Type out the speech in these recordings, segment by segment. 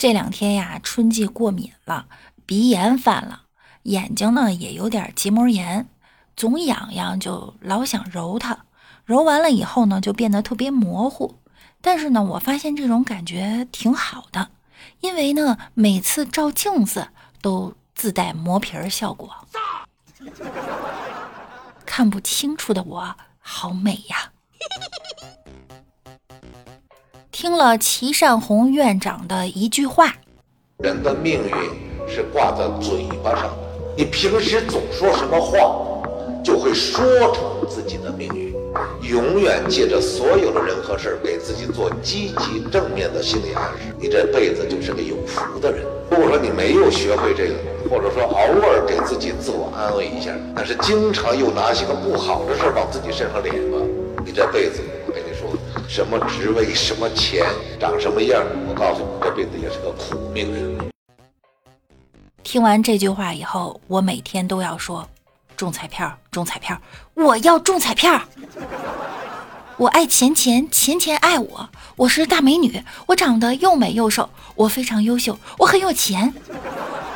这两天呀，春季过敏了，鼻炎犯了，眼睛呢也有点结膜炎，总痒痒，就老想揉它。揉完了以后呢，就变得特别模糊。但是呢，我发现这种感觉挺好的，因为呢，每次照镜子都自带磨皮儿效果。看不清楚的我，好美呀！听了齐善红院长的一句话：“人的命运是挂在嘴巴上的，你平时总说什么话，就会说成自己的命运。永远借着所有的人和事给自己做积极正面的心理暗示，你这辈子就是个有福的人。如果说你没有学会这个，或者说偶尔给自己自我安慰一下，但是经常又拿些个不好的事儿往自己身上脸吧，你这辈子。”什么职位、什么钱、长什么样？我告诉你，这辈子也是个苦命人。听完这句话以后，我每天都要说：中彩票，中彩票，我要中彩票！我爱钱钱，钱钱爱我。我是大美女，我长得又美又瘦，我非常优秀，我很有钱。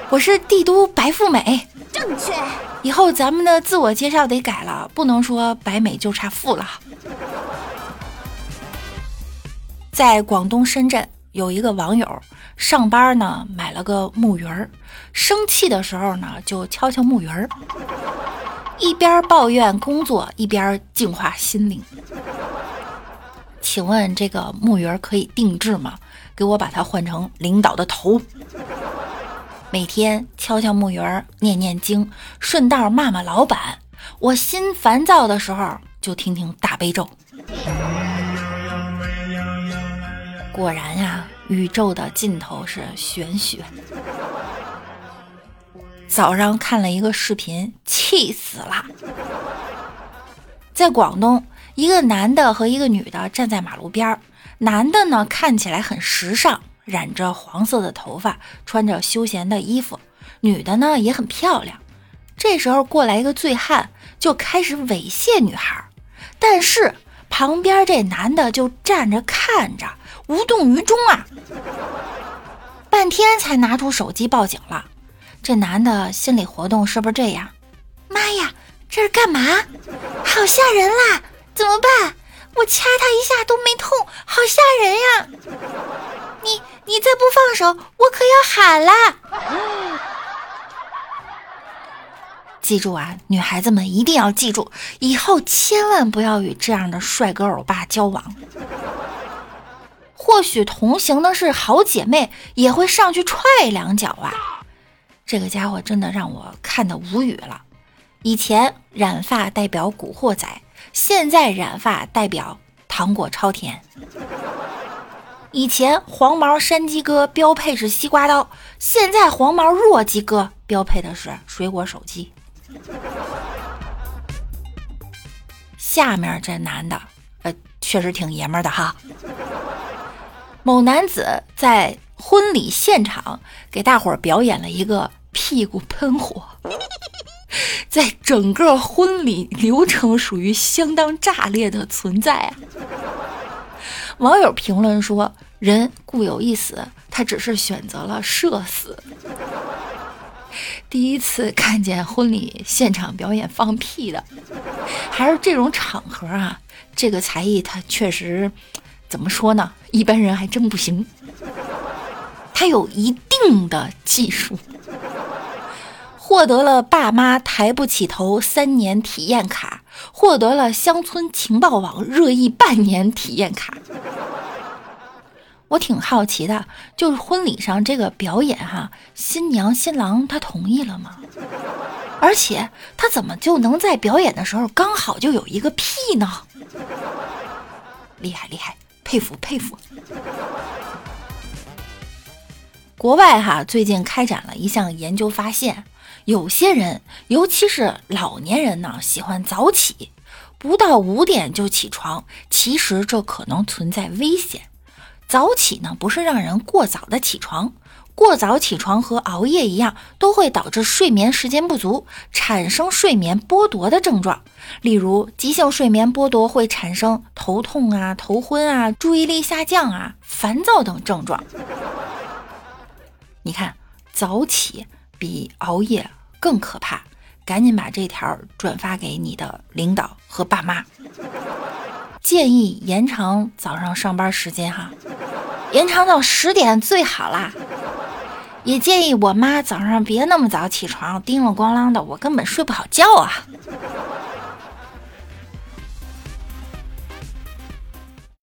我是帝都白富美，正确。以后咱们的自我介绍得改了，不能说白美就差富了。在广东深圳有一个网友上班呢，买了个木鱼儿，生气的时候呢就敲敲木鱼儿，一边抱怨工作一边净化心灵。请问这个木鱼儿可以定制吗？给我把它换成领导的头，每天敲敲木鱼儿，念念经，顺道骂骂老板。我心烦躁的时候就听听大悲咒。果然呀，宇宙的尽头是玄学。早上看了一个视频，气死了。在广东，一个男的和一个女的站在马路边儿，男的呢看起来很时尚，染着黄色的头发，穿着休闲的衣服；女的呢也很漂亮。这时候过来一个醉汉，就开始猥亵女孩，但是旁边这男的就站着看着。无动于衷啊！半天才拿出手机报警了。这男的心理活动是不是这样？妈呀，这是干嘛？好吓人啦！怎么办？我掐他一下都没痛，好吓人呀！你你再不放手，我可要喊啦！记住啊，女孩子们一定要记住，以后千万不要与这样的帅哥欧巴交往。或许同行的是好姐妹，也会上去踹两脚啊！这个家伙真的让我看得无语了。以前染发代表古惑仔，现在染发代表糖果超甜。以前黄毛山鸡哥标配是西瓜刀，现在黄毛弱鸡哥标配的是水果手机。下面这男的，呃，确实挺爷们的哈。某男子在婚礼现场给大伙儿表演了一个屁股喷火，在整个婚礼流程属于相当炸裂的存在！网友评论说：“人固有一死，他只是选择了社死。”第一次看见婚礼现场表演放屁的，还是这种场合啊！这个才艺他确实。怎么说呢？一般人还真不行。他有一定的技术，获得了爸妈抬不起头三年体验卡，获得了乡村情报网热议半年体验卡。我挺好奇的，就是婚礼上这个表演哈，新娘新郎他同意了吗？而且他怎么就能在表演的时候刚好就有一个屁呢？厉害厉害！佩服佩服！国外哈最近开展了一项研究，发现有些人，尤其是老年人呢，喜欢早起，不到五点就起床。其实这可能存在危险。早起呢，不是让人过早的起床。过早起床和熬夜一样，都会导致睡眠时间不足，产生睡眠剥夺的症状。例如，急性睡眠剥夺会产生头痛啊、头昏啊、注意力下降啊、烦躁等症状。你看，早起比熬夜更可怕，赶紧把这条转发给你的领导和爸妈，建议延长早上上班时间哈，延长到十点最好啦。也建议我妈早上别那么早起床，叮了咣啷的，我根本睡不好觉啊。